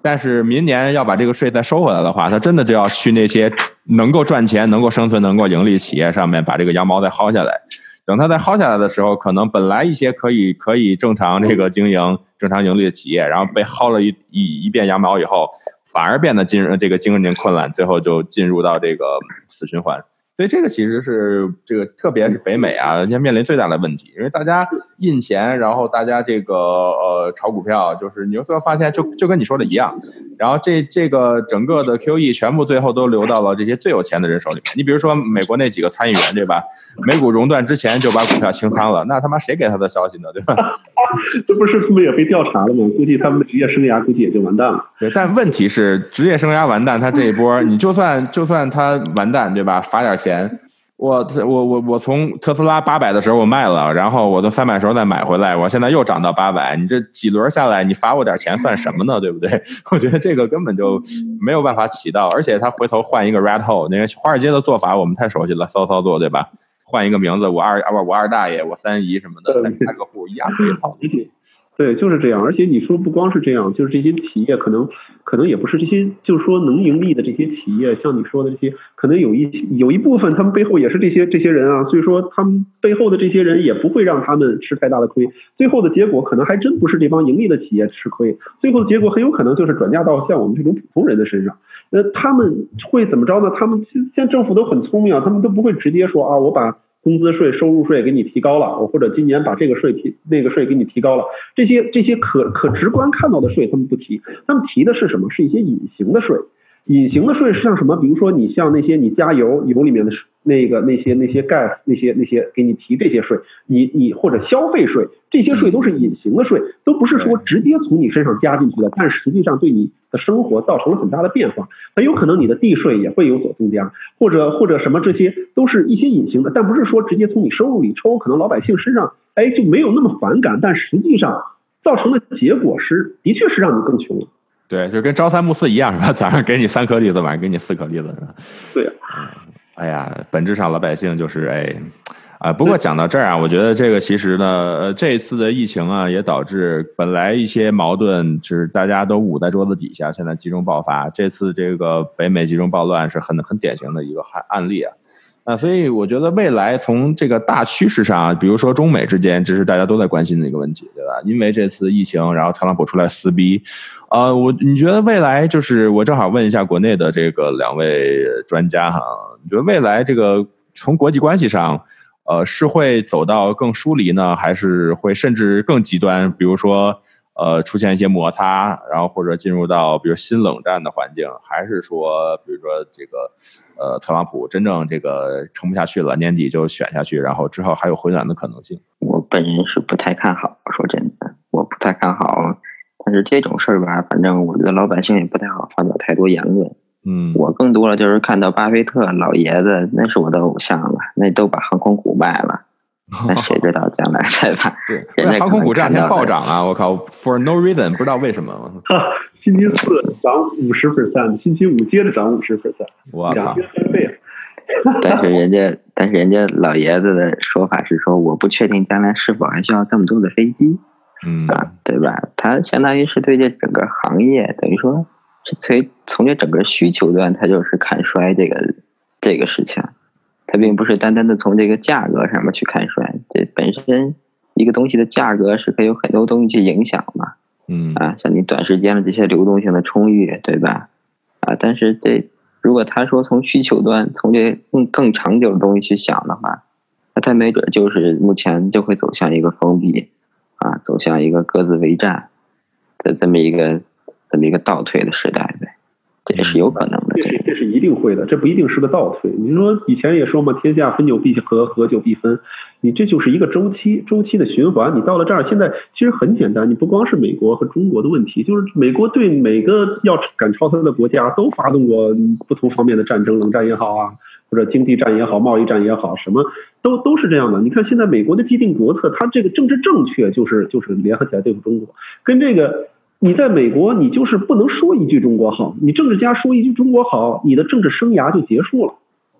但是明年要把这个税再收回来的话，他真的就要去那些能够赚钱、能够生存、能够盈利企业上面把这个羊毛再薅下来。等他再薅下来的时候，可能本来一些可以可以正常这个经营、正常盈利的企业，然后被薅了一一一遍羊毛以后，反而变得进入这个经营困难，最后就进入到这个死循环。所以这个其实是这个，特别是北美啊，人家面临最大的问题，因为大家印钱，然后大家这个呃炒股票，就是你会发现，就就跟你说的一样，然后这这个整个的 QE 全部最后都流到了这些最有钱的人手里面。你比如说美国那几个参议员，对吧？美股熔断之前就把股票清仓了，那他妈谁给他的消息呢？对吧？这不是他们也被调查了吗？估计他们的职业生涯估计也就完蛋了。对，但问题是职业生涯完蛋，他这一波，你就算就算他完蛋，对吧？罚点钱，我我我我从特斯拉八百的时候我卖了，然后我从三百时候再买回来，我现在又涨到八百，你这几轮下来，你罚我点钱算什么呢？对不对？我觉得这个根本就没有办法起到，而且他回头换一个 rat hole，那个华尔街的做法我们太熟悉了，骚操作对吧？换一个名字，我二我我二大爷，我三姨什么的，再开个户一样可以操作。对，就是这样。而且你说不光是这样，就是这些企业可能，可能也不是这些，就是说能盈利的这些企业，像你说的这些，可能有一有一部分他们背后也是这些这些人啊。所以说他们背后的这些人也不会让他们吃太大的亏。最后的结果可能还真不是这帮盈利的企业吃亏，最后的结果很有可能就是转嫁到像我们这种普通人的身上。那他们会怎么着呢？他们现在政府都很聪明啊，他们都不会直接说啊，我把。工资税、收入税给你提高了，我或者今年把这个税提那个税给你提高了，这些这些可可直观看到的税他们不提，他们提的是什么？是一些隐形的税。隐形的税是像什么？比如说你像那些你加油油里面的那个那些那些 gas 那些那些给你提这些税，你你或者消费税，这些税都是隐形的税，都不是说直接从你身上加进去的，但实际上对你的生活造成了很大的变化。很有可能你的地税也会有所增加，或者或者什么这些都是一些隐形的，但不是说直接从你收入里抽，可能老百姓身上哎就没有那么反感，但实际上造成的结果是的确是让你更穷了。对，就跟朝三暮四一样，是吧？早上给你三颗栗子，晚上给你四颗栗子，是吧？对。哎呀，本质上老百姓就是哎，啊，不过讲到这儿啊，我觉得这个其实呢，呃，这次的疫情啊，也导致本来一些矛盾就是大家都捂在桌子底下，现在集中爆发。这次这个北美集中暴乱是很很典型的一个案案例啊。啊，所以我觉得未来从这个大趋势上，比如说中美之间，这是大家都在关心的一个问题，对吧？因为这次疫情，然后特朗普出来撕逼，啊，我你觉得未来就是我正好问一下国内的这个两位专家哈，你觉得未来这个从国际关系上，呃，是会走到更疏离呢，还是会甚至更极端？比如说，呃，出现一些摩擦，然后或者进入到比如新冷战的环境，还是说，比如说这个？呃，特朗普真正这个撑不下去了，年底就选下去，然后之后还有回暖的可能性。我本人是不太看好，说真的，我不太看好。但是这种事儿吧，反正我觉得老百姓也不太好发表太多言论。嗯，我更多的就是看到巴菲特老爷子，那是我的偶像了，那都把航空股卖了，那谁知道将来再把 对，人家航空股这两天暴涨啊！我靠，for no reason，不知道为什么。哈，星期四涨五十 percent，星期五接着涨五十 percent，我操。但是人家，但是人家老爷子的说法是说，我不确定将来是否还需要这么多的飞机嗯啊，对吧？他相当于是对这整个行业，等于说是从从这整个需求端，他就是看衰这个这个事情，他并不是单单的从这个价格上面去看衰，这本身一个东西的价格是可以有很多东西去影响嘛，嗯啊，像你短时间的这些流动性的充裕，对吧？啊，但是这如果他说从需求端，从这更更长久的东西去想的话，那他没准就是目前就会走向一个封闭，啊，走向一个各自为战的这么一个这么一个倒退的时代呗，这也是有可能的。这是这是一定会的，这不一定是个倒退。你说以前也说嘛，天下分久必合，合久必分，你这就是一个周期，周期的循环。你到了这儿，现在其实很简单，你不光是美国和中国的问题，就是美国对每个要赶超它的国家都发动过不同方面的战争，冷战也好啊，或者经济战也好，贸易战也好，什么都都是这样的。你看现在美国的既定国策，它这个政治正确就是就是联合起来对付中国，跟这个。你在美国，你就是不能说一句中国好，你政治家说一句中国好，你的政治生涯就结束了，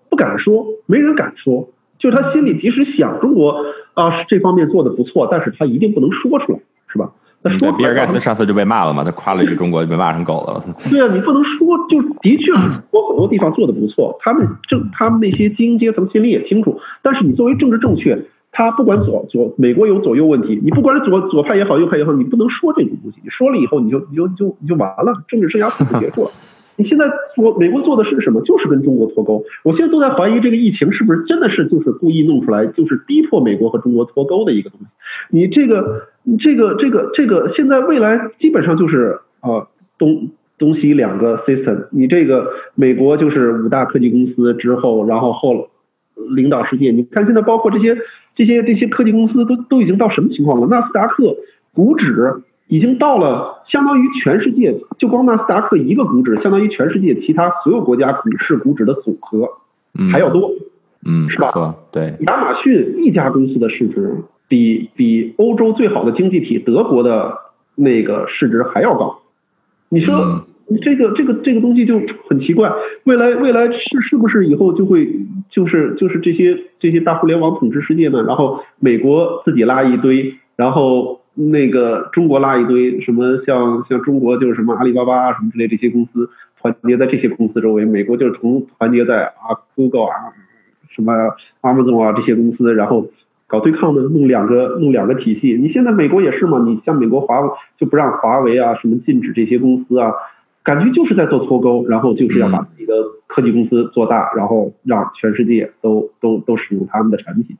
不敢说，没人敢说。就是他心里即使想中国啊是这方面做的不错，但是他一定不能说出来，是吧？那说比尔盖茨上次就被骂了嘛，他夸了一句中国，就被骂成狗了。对啊，你不能说，就的确是我很多地方做的不错，他们政他们那些精英阶层心里也清楚，但是你作为政治正确，他不管左左美国有左右问题，你不管左左派也好，右派也好，你不能说这种东西，你说了以后你就你就你就你就完了，政治生涯就结束了。你现在做美国做的是什么？就是跟中国脱钩。我现在都在怀疑这个疫情是不是真的是就是故意弄出来，就是逼迫美国和中国脱钩的一个东西。你这个你这个这个这个现在未来基本上就是呃东东西两个 system。你这个美国就是五大科技公司之后，然后后领导世界。你看现在包括这些这些这些科技公司都都已经到什么情况了？纳斯达克股指。已经到了相当于全世界，就光纳斯达克一个股指，相当于全世界其他所有国家股市股指的组合嗯，还要多。嗯，是吧对，亚马逊一家公司的市值比比欧洲最好的经济体德国的那个市值还要高。你说这个这个这个东西就很奇怪，未来未来是是不是以后就会就是就是这些这些大互联网统治世界呢？然后美国自己拉一堆，然后。那个中国拉一堆什么像像中国就是什么阿里巴巴啊什么之类这些公司团结在这些公司周围，美国就是从团结在啊 Google 啊什么 Amazon 啊这些公司，然后搞对抗呢，弄两个弄两个体系。你现在美国也是嘛？你像美国华就不让华为啊什么禁止这些公司啊，感觉就是在做脱钩，然后就是要把自己的科技公司做大，然后让全世界都都都使用他们的产品，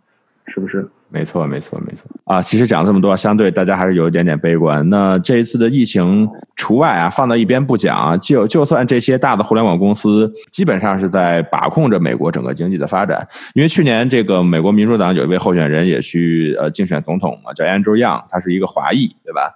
是不是？没错，没错，没错啊！其实讲了这么多，相对大家还是有一点点悲观。那这一次的疫情除外啊，放到一边不讲啊，就就算这些大的互联网公司基本上是在把控着美国整个经济的发展。因为去年这个美国民主党有一位候选人也去呃竞选总统嘛，叫 Andrew Yang，他是一个华裔，对吧？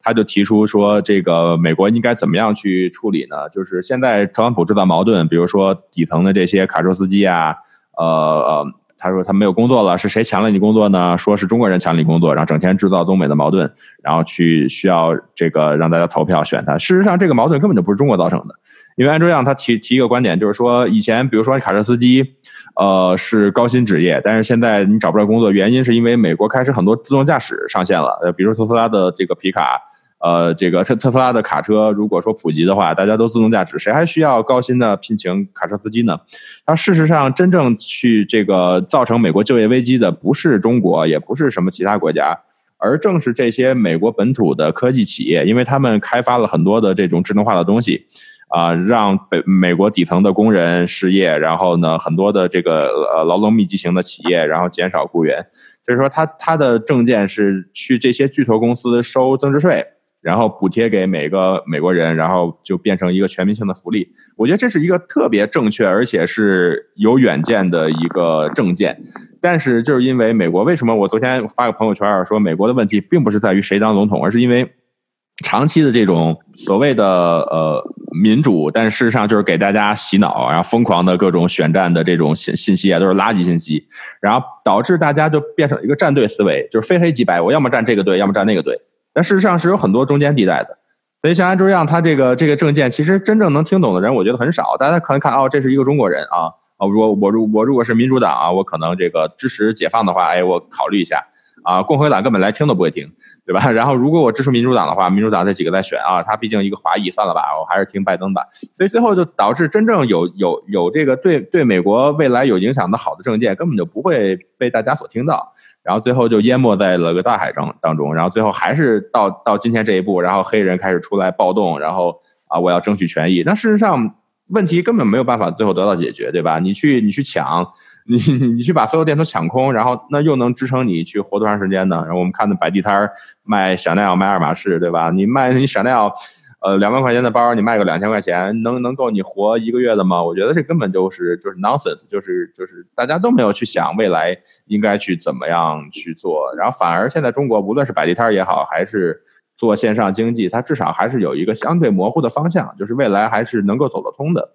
他就提出说，这个美国应该怎么样去处理呢？就是现在特朗普制造矛盾，比如说底层的这些卡车司机啊，呃。他说他没有工作了，是谁抢了你工作呢？说是中国人抢你工作，然后整天制造中美的矛盾，然后去需要这个让大家投票选他。事实上，这个矛盾根本就不是中国造成的，因为安卓样他提提一个观点，就是说以前比如说卡车司机，呃是高薪职业，但是现在你找不着工作，原因是因为美国开始很多自动驾驶上线了，呃，比如特斯拉的这个皮卡。呃，这个特特斯拉的卡车如果说普及的话，大家都自动驾驶，谁还需要高薪的聘请卡车司机呢？那事实上真正去这个造成美国就业危机的，不是中国，也不是什么其他国家，而正是这些美国本土的科技企业，因为他们开发了很多的这种智能化的东西，啊、让北美国底层的工人失业，然后呢，很多的这个呃劳动密集型的企业，然后减少雇员，所以说他他的政见是去这些巨头公司收增值税。然后补贴给每个美国人，然后就变成一个全民性的福利。我觉得这是一个特别正确，而且是有远见的一个政见。但是就是因为美国，为什么我昨天发个朋友圈说美国的问题并不是在于谁当总统，而是因为长期的这种所谓的呃民主，但事实上就是给大家洗脑，然后疯狂的各种选战的这种信信息啊，都是垃圾信息，然后导致大家就变成一个站队思维，就是非黑即白，我要么站这个队，要么站那个队。但事实上是有很多中间地带的。所以像安朱样，他这个这个证件，其实真正能听懂的人，我觉得很少。大家可能看哦，这是一个中国人啊，哦，如果我如我如果是民主党啊，我可能这个支持解放的话，哎，我考虑一下。啊，共和党根本来听都不会听，对吧？然后如果我支持民主党的话，民主党这几个在选啊，他毕竟一个华裔，算了吧，我还是听拜登吧。所以最后就导致真正有有有这个对对美国未来有影响的好的政见，根本就不会被大家所听到。然后最后就淹没在了个大海中当中。然后最后还是到到今天这一步，然后黑人开始出来暴动，然后啊，我要争取权益。那事实上问题根本没有办法最后得到解决，对吧？你去你去抢。你 你你去把所有店都抢空，然后那又能支撑你去活多长时间呢？然后我们看的摆地摊卖香奈儿、卖爱马仕，对吧？你卖你香奈儿，呃，两万块钱的包，你卖个两千块钱，能能够你活一个月的吗？我觉得这根本就是就是 nonsense，就是就是大家都没有去想未来应该去怎么样去做，然后反而现在中国无论是摆地摊也好，还是做线上经济，它至少还是有一个相对模糊的方向，就是未来还是能够走得通的。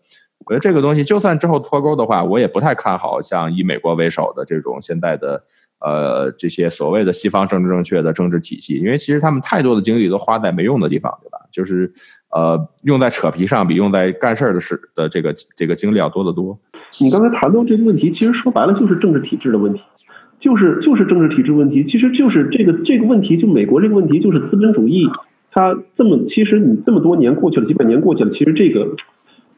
我觉得这个东西，就算之后脱钩的话，我也不太看好像以美国为首的这种现在的呃这些所谓的西方政治正确的政治体系，因为其实他们太多的精力都花在没用的地方，对吧？就是呃用在扯皮上比用在干事儿的事的这个这个精力要多得多。你刚才谈到这个问题，其实说白了就是政治体制的问题，就是就是政治体制问题，其实就是这个这个问题，就美国这个问题就是资本主义，它这么其实你这么多年过去了，几百年过去了，其实这个。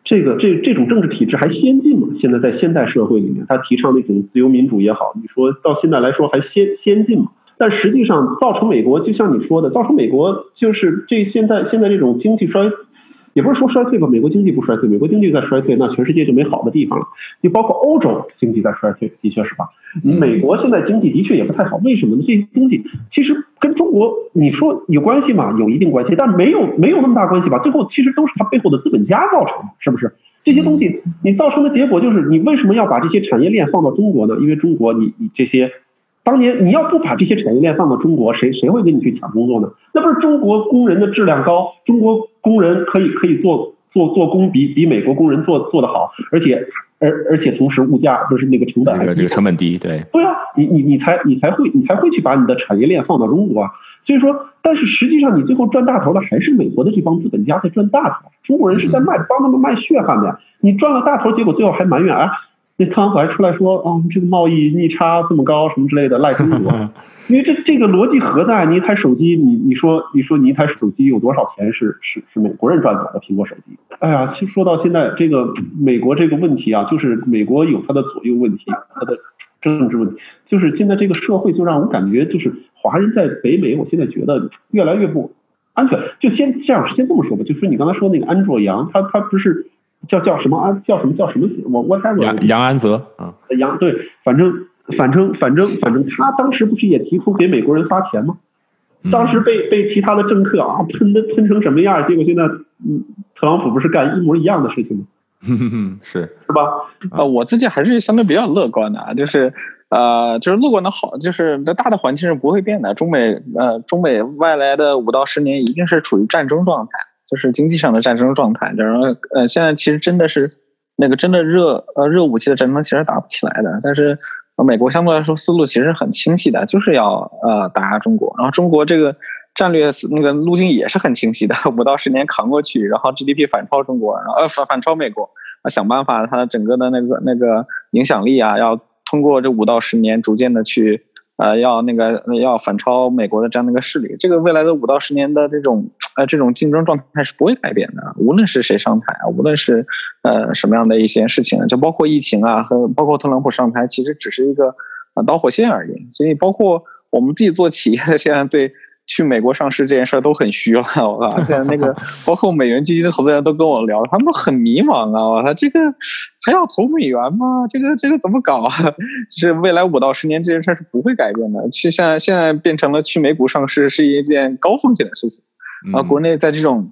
这个这这种政治体制还先进吗？现在在现代社会里面，他提倡那种自由民主也好，你说到现在来说还先先进吗？但实际上造成美国，就像你说的，造成美国就是这现在现在这种经济衰。也不是说衰退吧，美国经济不衰退，美国经济在衰退，那全世界就没好的地方了。就包括欧洲经济在衰退，的确是吧？美国现在经济的确也不太好，为什么呢？这些东西其实跟中国你说有关系吗？有一定关系，但没有没有那么大关系吧？最后其实都是它背后的资本家造成的，是不是？这些东西你造成的结果就是，你为什么要把这些产业链放到中国呢？因为中国你你这些。当年你要不把这些产业链放到中国，谁谁会跟你去抢工作呢？那不是中国工人的质量高，中国工人可以可以做做做工比比美国工人做做得好，而且而而且同时物价不是那个成本，这个成本低，对对啊，你你你才你才会你才会去把你的产业链放到中国啊。所以说，但是实际上你最后赚大头的还是美国的这帮资本家在赚大头，中国人是在卖帮他们卖血汗的。你赚了大头，结果最后还埋怨啊。那特朗普还出来说，哦，这个贸易逆差这么高，什么之类的赖中国，因为这这个逻辑何在？你一台手机，你你说你说你一台手机有多少钱是是是美国人赚走的苹果手机？哎呀，其实说到现在，这个美国这个问题啊，就是美国有它的左右问题，它的政治问题，就是现在这个社会就让我感觉，就是华人在北美，我现在觉得越来越不安全。就先这样，先这么说吧，就是你刚才说那个安卓杨，他他不是。叫叫什么安？叫什么叫什么？我我猜杨杨安泽啊，杨对，反正反正反正反正他当时不是也提出给美国人发钱吗？当时被被其他的政客啊喷的喷成什么样？结果现在嗯，特朗普不是干一模一样的事情吗？是是吧？呃，我自己还是相对比较乐观的，就是呃，就是乐观的好，就是那大的环境是不会变的。中美呃，中美外来的五到十年一定是处于战争状态。就是经济上的战争状态，然后呃，现在其实真的是那个真的热呃热武器的战争其实打不起来的，但是美国相对来说思路其实很清晰的，就是要呃打压中国，然后中国这个战略那个路径也是很清晰的，五到十年扛过去，然后 GDP 反超中国，然后呃反反超美国，想办法它整个的那个那个影响力啊，要通过这五到十年逐渐的去。呃，要那个要反超美国的这样的一个势力，这个未来的五到十年的这种呃这种竞争状态是不会改变的，无论是谁上台啊，无论是呃什么样的一些事情，就包括疫情啊和包括特朗普上台，其实只是一个导火线而已。所以，包括我们自己做企业，现在对。去美国上市这件事儿都很虚了，我靠！现在那个 包括美元基金的投资人都跟我聊，他们都很迷茫啊！我操，这个还要投美元吗？这个这个怎么搞啊？是未来五到十年这件事儿是不会改变的。去现在现在变成了去美股上市是一件高风险的事情，啊，国内在这种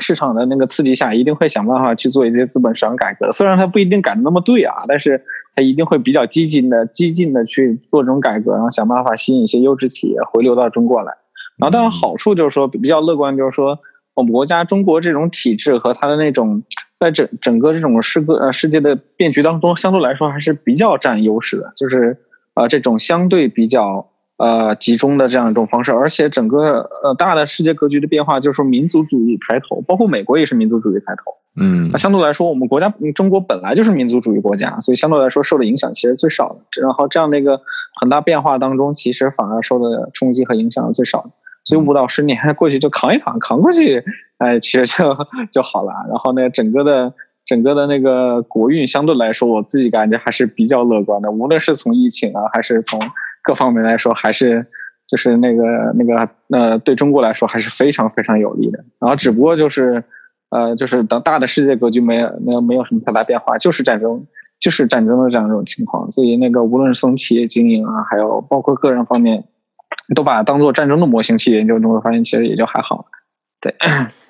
市场的那个刺激下，一定会想办法去做一些资本市场改革。虽然它不一定改的那么对啊，但是它一定会比较激进的、激进的去做这种改革，然后想办法吸引一些优质企业回流到中国来。然后当然好处就是说比较乐观，就是说我们国家中国这种体制和它的那种在整整个这种世个呃世界的变局当中，相对来说还是比较占优势的，就是呃这种相对比较呃集中的这样一种方式，而且整个呃大的世界格局的变化，就是说民族主义抬头，包括美国也是民族主义抬头。嗯那相对来说，我们国家嗯中国本来就是民族主义国家，所以相对来说受的影响其实最少的。然后这样的一个很大变化当中，其实反而受的冲击和影响最少的。所以五到十年过去就扛一扛，扛过去，哎，其实就就好了。然后呢，整个的整个的那个国运相对来说，我自己感觉还是比较乐观的。无论是从疫情啊，还是从各方面来说，还是就是那个那个呃，对中国来说还是非常非常有利的。然后只不过就是。呃，就是等大的世界格局没有没有没有什么太大变化，就是战争，就是战争的这样一种情况。所以那个无论是从企业经营啊，还有包括个人方面，都把它当做战争的模型去研究，你会发现其实也就还好。对，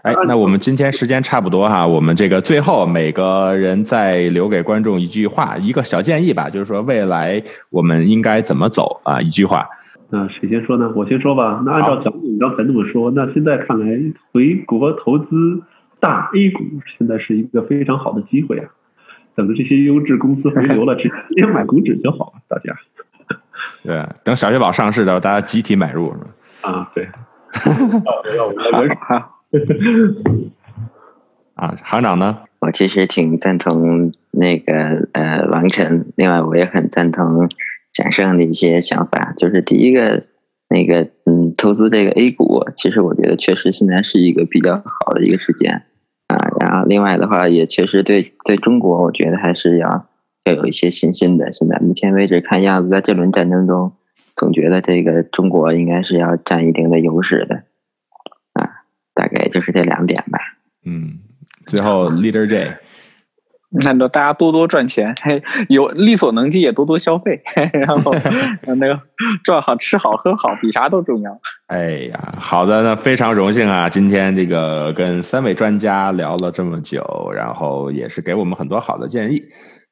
哎，那我们今天时间差不多哈，我们这个最后每个人再留给观众一句话，一个小建议吧，就是说未来我们应该怎么走啊？一句话。那谁先说呢？我先说吧。那按照蒋总刚才那么说，那现在看来回国投资。大 A 股现在是一个非常好的机会啊！等着这些优质公司回流了，直接买股指就好了，大家。对，等小雪宝上市的时候，大家集体买入是吧？啊，对。啊，行长呢？我其实挺赞同那个呃王晨，另外我也很赞同蒋胜的一些想法。就是第一个，那个嗯，投资这个 A 股，其实我觉得确实现在是一个比较好的一个时间。啊，然后另外的话，也确实对对中国，我觉得还是要要有一些信心的。现在目前为止，看样子在这轮战争中，总觉得这个中国应该是要占一定的优势的。啊，大概就是这两点吧。嗯，最后 Leader J，那就大家多多赚钱，有力所能及也多多消费，然后 那个赚好吃好喝好，比啥都重要。哎呀，好的，那非常荣幸啊！今天这个跟三位专家聊了这么久，然后也是给我们很多好的建议。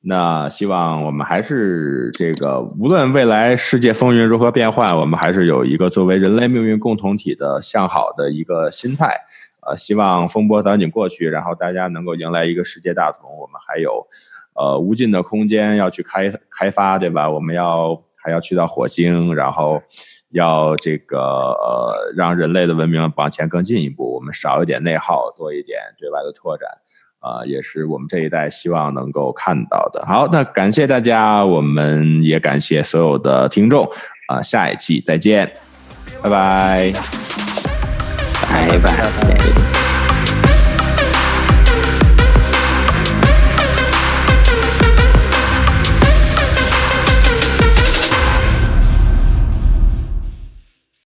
那希望我们还是这个，无论未来世界风云如何变幻，我们还是有一个作为人类命运共同体的向好的一个心态。呃，希望风波早点过去，然后大家能够迎来一个世界大同。我们还有呃无尽的空间要去开开发，对吧？我们要还要去到火星，然后要这个呃让人类的文明往前更进一步。我们少一点内耗，多一点对外的拓展，啊，也是我们这一代希望能够看到的。好，那感谢大家，我们也感谢所有的听众啊，下一期再见，拜拜。拜拜。